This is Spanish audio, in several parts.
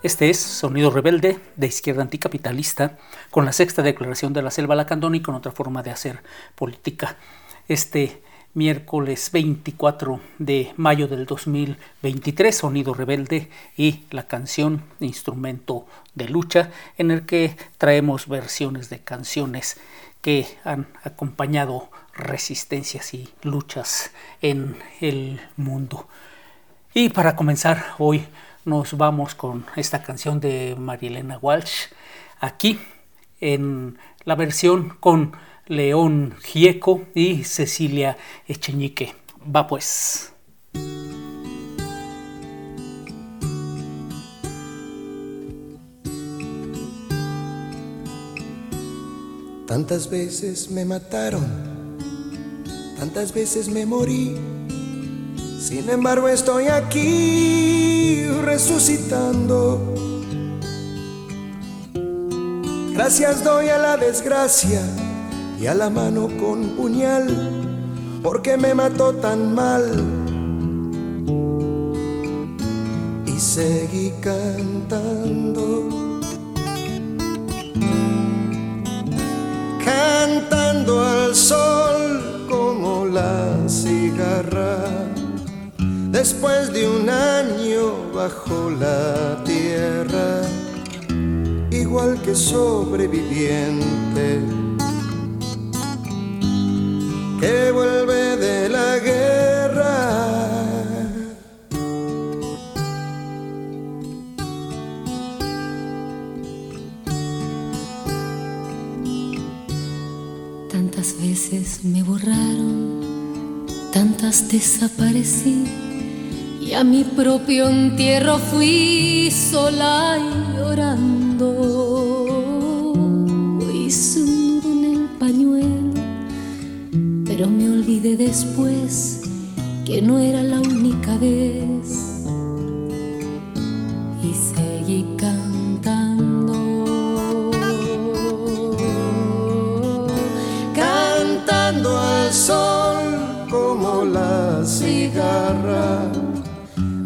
Este es Sonido Rebelde de Izquierda Anticapitalista, con la sexta declaración de la Selva Lacandón y con otra forma de hacer política. Este miércoles 24 de mayo del 2023, Sonido Rebelde y la canción Instrumento de Lucha, en el que traemos versiones de canciones que han acompañado resistencias y luchas en el mundo. Y para comenzar hoy nos vamos con esta canción de Marielena Walsh, aquí en la versión con León Gieco y Cecilia Echeñique. Va pues. Tantas veces me mataron, tantas veces me morí sin embargo estoy aquí resucitando. Gracias doy a la desgracia y a la mano con puñal, porque me mató tan mal. Y seguí cantando. Cantando al sol después de un año bajo la tierra, igual que sobreviviente que vuelve de la guerra. Tantas veces me borraron, tantas desaparecí y a mi propio entierro fui sola y llorando. Hice un nudo en el pañuelo, pero me olvidé después que no era la única vez. Y seguí cantando. Cantando al sol como la cigarra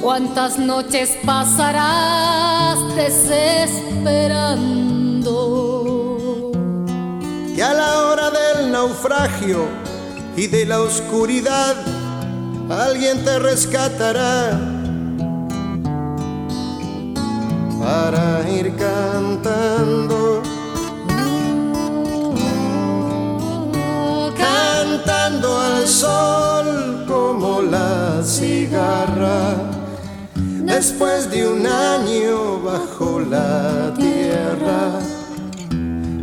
¿Cuántas noches pasarás desesperando? Que a la hora del naufragio y de la oscuridad alguien te rescatará para ir cantando. Cantando al sol como la cigarra después de un año bajo la tierra,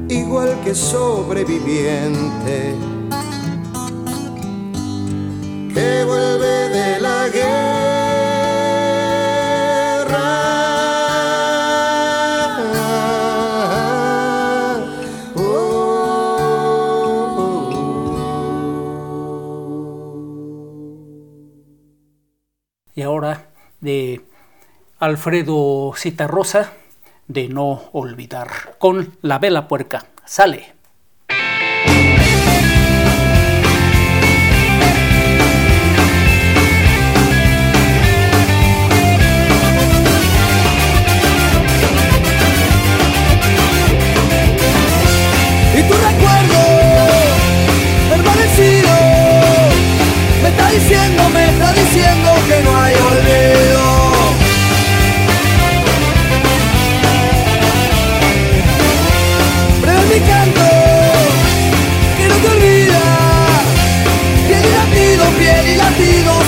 igual que sobreviviente que Alfredo Citarrosa de No Olvidar con La Vela Puerca. Sale.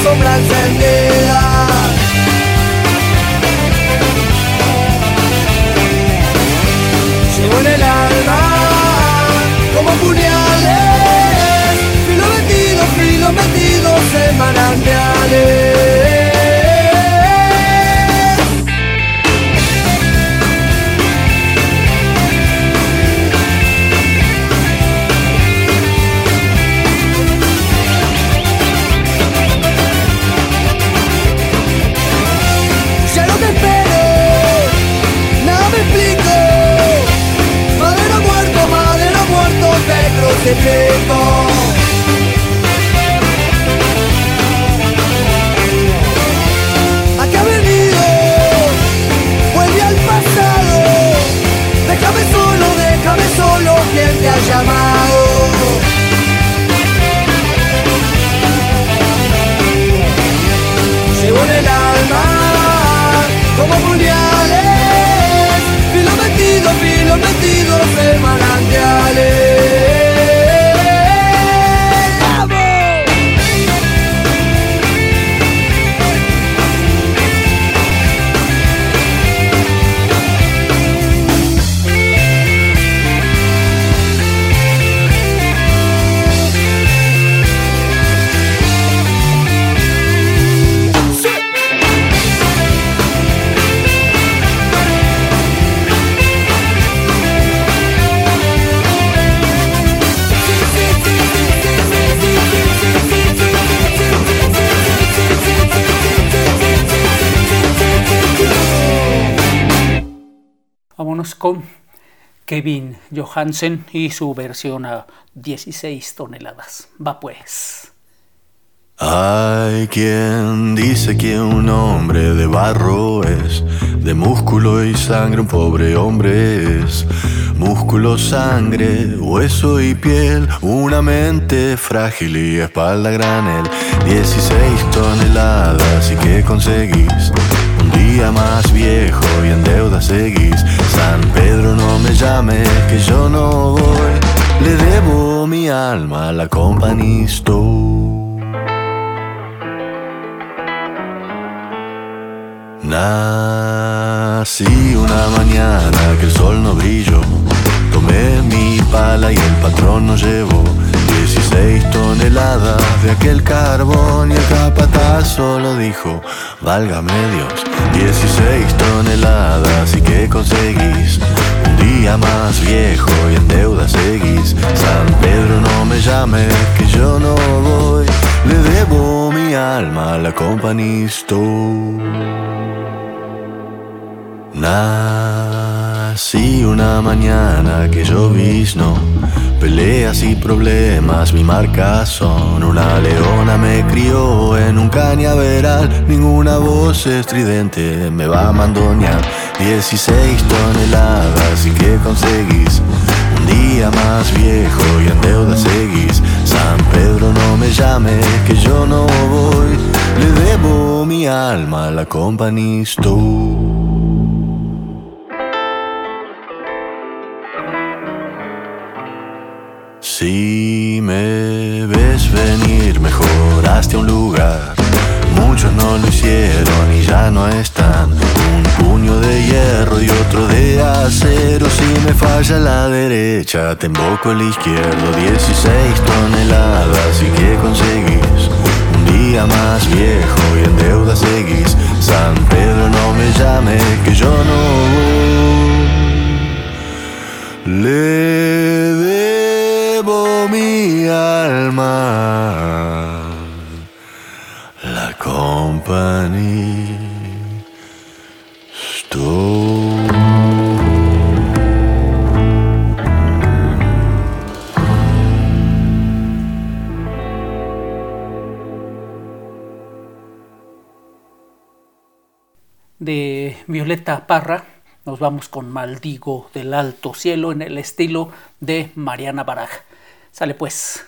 sombra encendida. Llevo en el alma como puñales, filo metido, filo metido semanales. Johansen y su versión a 16 toneladas. Va pues. Hay quien dice que un hombre de barro es, de músculo y sangre un pobre hombre es, músculo, sangre, hueso y piel, una mente frágil y espalda granel, 16 toneladas y que conseguís, día más viejo y en deuda seguís, San Pedro no me llame que yo no voy, le debo mi alma a la Company. Nací una mañana que el sol no brilló. Tomé mi pala y el patrón nos llevó 16 toneladas de aquel carbón y el capataz solo dijo, válgame Dios, 16 toneladas y que conseguís. Un día más viejo y en deuda seguís. San Pedro no me llame que yo no voy. Le debo mi alma a la Company Store. Nací una mañana que llovizno, peleas y problemas, mi marca son. Una leona me crió en un cañaveral, ninguna voz estridente me va a mandonear. 16 toneladas y que conseguís. Un día más viejo y en deuda seguís. San Pedro no me llame que yo no voy. Le debo mi alma a la Company Si me ves venir, mejoraste un lugar. Muchos no lo hicieron y ya no están. Un puño de hierro y otro de acero. Si me falla la derecha, te emboco el izquierdo. 16 toneladas y que conseguís. Un día más viejo y en deuda seguís. San Pedro no me llame que yo no voy. Le mi alma. La. De Violeta Parra nos vamos con Maldigo del Alto Cielo en el estilo de Mariana Baraj. Sale pues.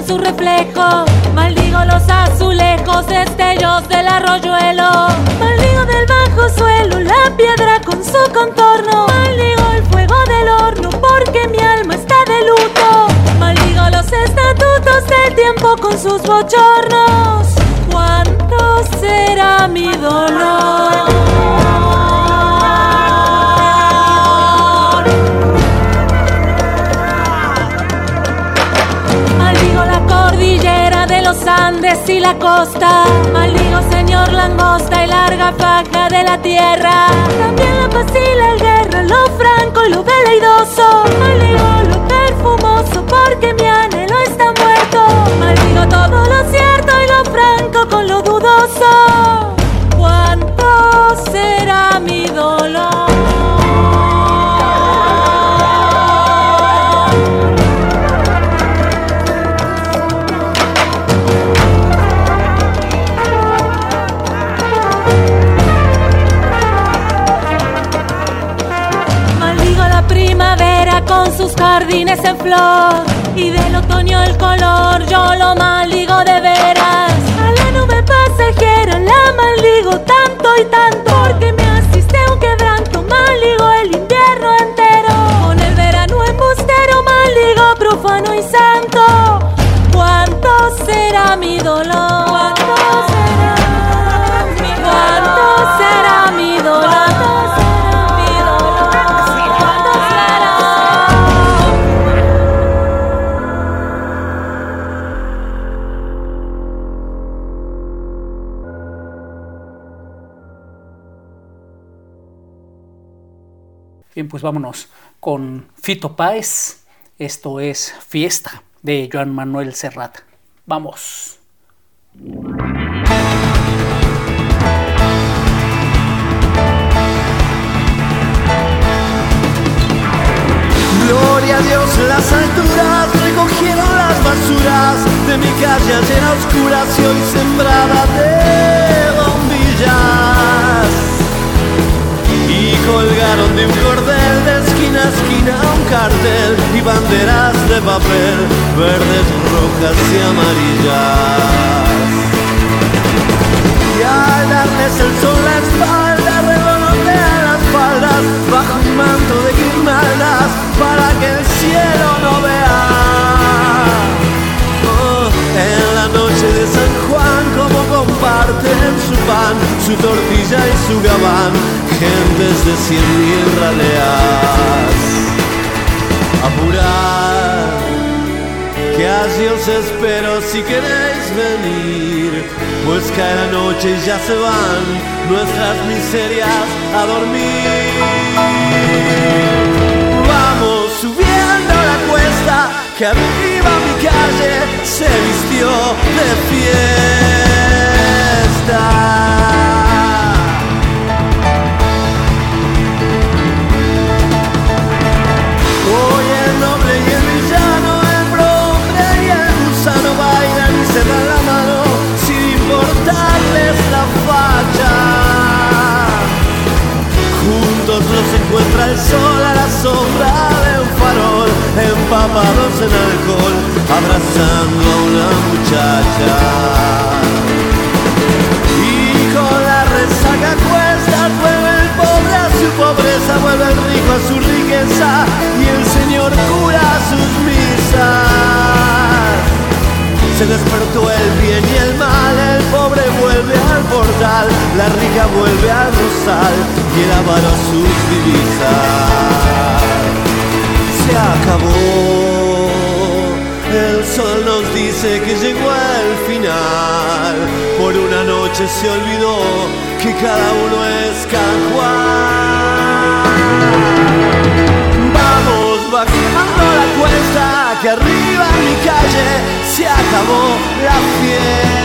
Con su reflejo. Maldigo los azulejos destellos del arroyuelo. Maldigo del bajo suelo la piedra con su contorno. Maldigo el fuego del horno porque mi alma está de luto. Maldigo los estatutos del tiempo con sus bochornos. ¿Cuánto será mi dolor? Andes y la costa. Maldigo, señor langosta y larga faja de la tierra. También la paz y la guerra, lo franco y lo veleidoso. Maldigo lo perfumoso porque mi anhelo está muerto. Maldigo todo lo cierto y lo franco con lo dudoso. Y del otoño el color yo lo maldigo de veras. A la nube pasajera la maldigo tanto y tanto pues vámonos con Fito Páez. Esto es Fiesta de Joan Manuel Serrat. Vamos. Gloria a Dios, las alturas recogieron las basuras de mi calle ayer a oscuras y hoy sembrada de bombillas. Colgaron de un cordel de esquina a esquina un cartel y banderas de papel, verdes, rojas y amarillas. Y al darles el sol la espalda, revolotea las faldas bajo un manto de su tortilla y su gabán, gentes de cien mil raleas. Apurad, que así os espero si queréis venir, pues cae la noche y ya se van nuestras miserias a dormir. Vamos subiendo la cuesta, que arriba mi calle se vistió de fiesta. Sol a la sombra de un farol, empapados en alcohol, abrazando a una muchacha. Y con la resaca cuesta vuelve el pobre a su pobreza, vuelve el rico a su riqueza y el señor cura sus misas. Se despertó el bien y el mal, el pobre vuelve al portal, la rica vuelve al y el avaro sus divisas. Se acabó. El sol nos dice que llegó el final. Por una noche se olvidó que cada uno es Juan. Vamos bajando la cuesta, que arriba en mi calle se acabó la fiesta.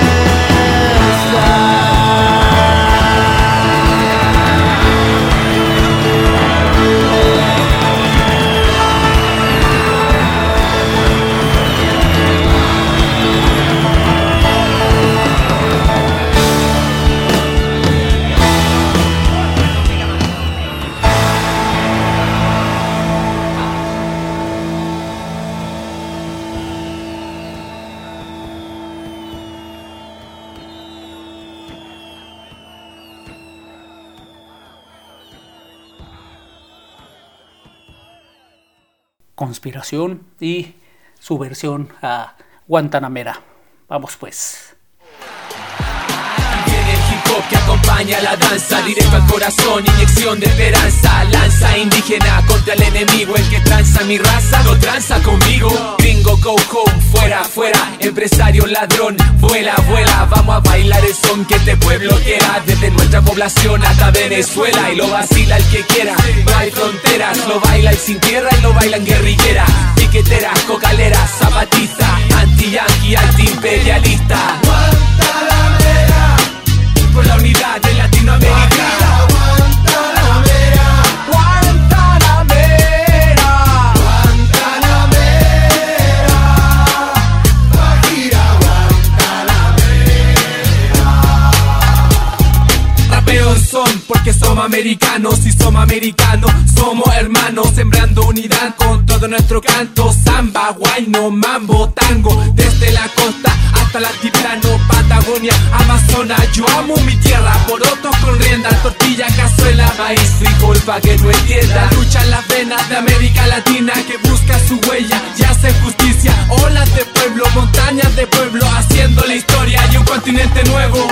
Conspiración y su versión a Guantanamera. Vamos pues. Viene el hip hop que acompaña la danza, directo al corazón, inyección de esperanza, lanza indígena contra el enemigo, el que tranza mi raza, no tranza conmigo. Gringo, go home, fuera, fuera, empresario, ladrón, vuela, vuela, vamos a bailar el son que este pueblo quiera, desde nuestra población hasta Venezuela, y lo vacila el que quiera, sin tierra lo bailan guerrilleras, piqueteras, cocaleras, zapatistas, anti-yankee, anti-imperialista. Americanos y somos americanos, somos hermanos, sembrando unidad con todo nuestro canto, samba, guayno, mambo, tango, desde la costa hasta el altiplano, Patagonia, Amazonas, yo amo mi tierra, porotos con rienda, tortilla, cazuela, maíz, frijol, pa' que no entienda, lucha en las venas de América Latina que busca su huella y hace justicia, olas de pueblo, montañas de pueblo, haciendo la historia y un continente nuevo,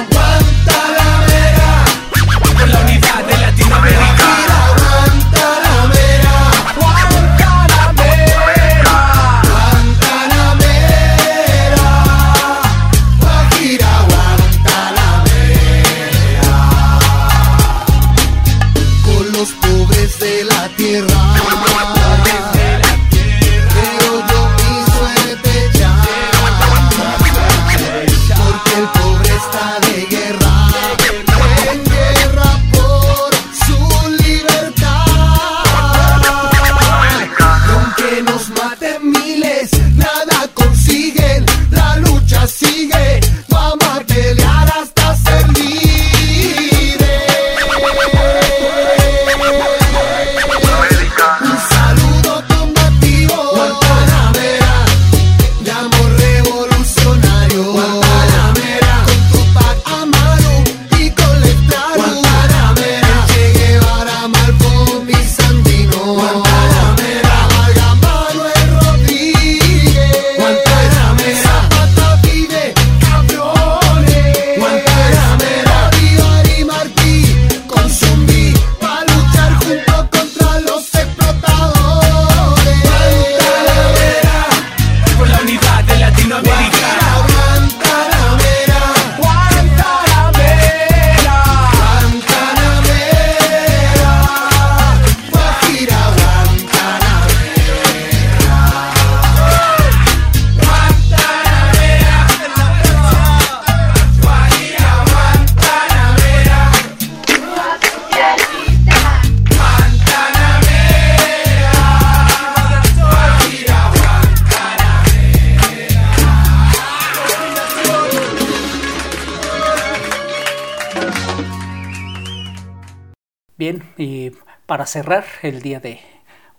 para cerrar el día de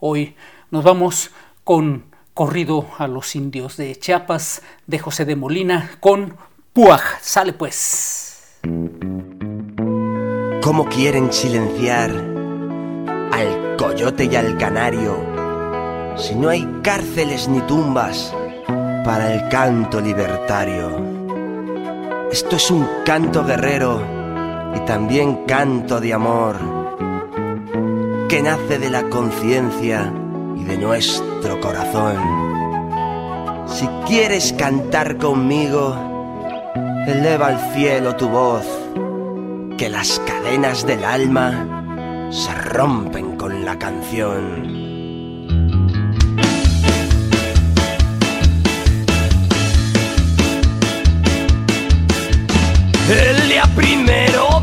hoy nos vamos con Corrido a los indios de Chiapas de José de Molina con Puaj. Sale pues. ¿Cómo quieren silenciar al coyote y al canario si no hay cárceles ni tumbas para el canto libertario? Esto es un canto guerrero y también canto de amor que nace de la conciencia y de nuestro corazón. Si quieres cantar conmigo, eleva al cielo tu voz que las cadenas del alma se rompen con la canción. El día primero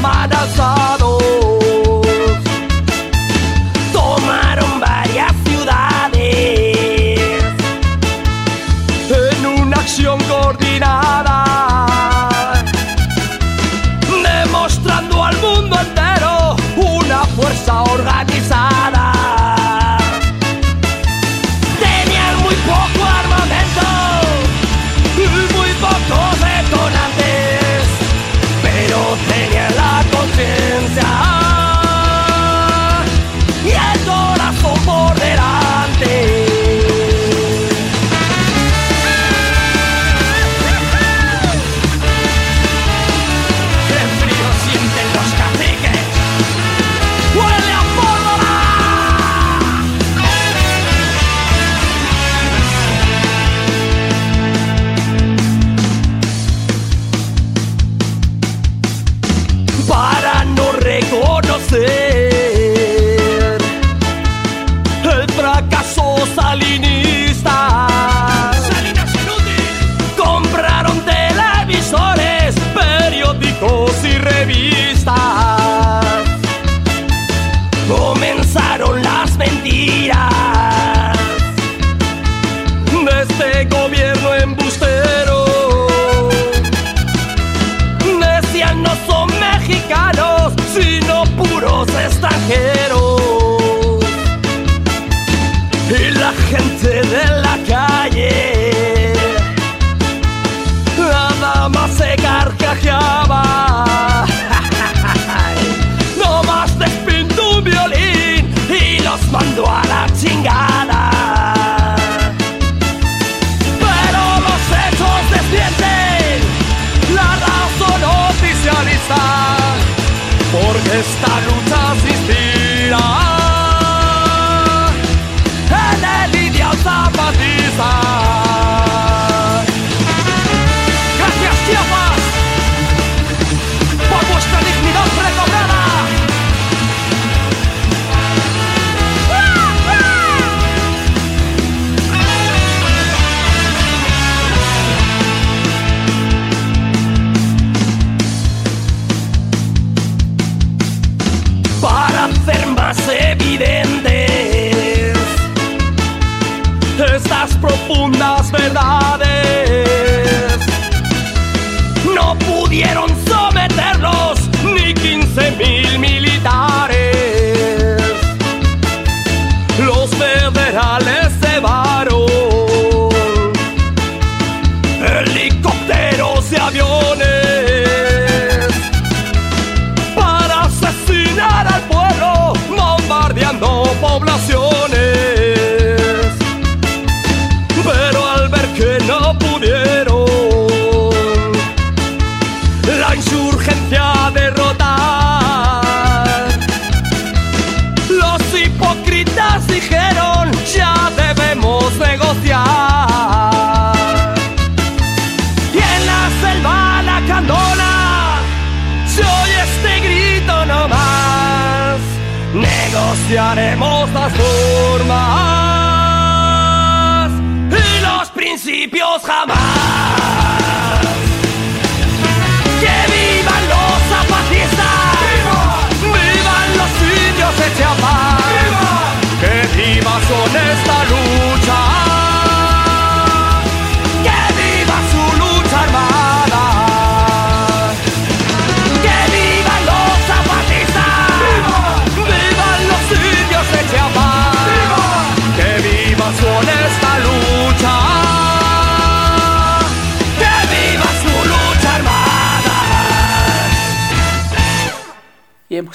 chamada Porque esta lucha se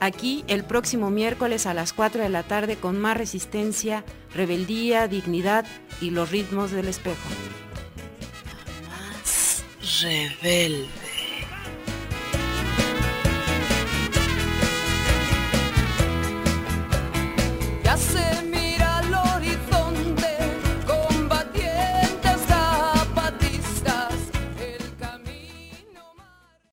Aquí el próximo miércoles a las 4 de la tarde con más resistencia, rebeldía, dignidad y los ritmos del espejo. Rebelde.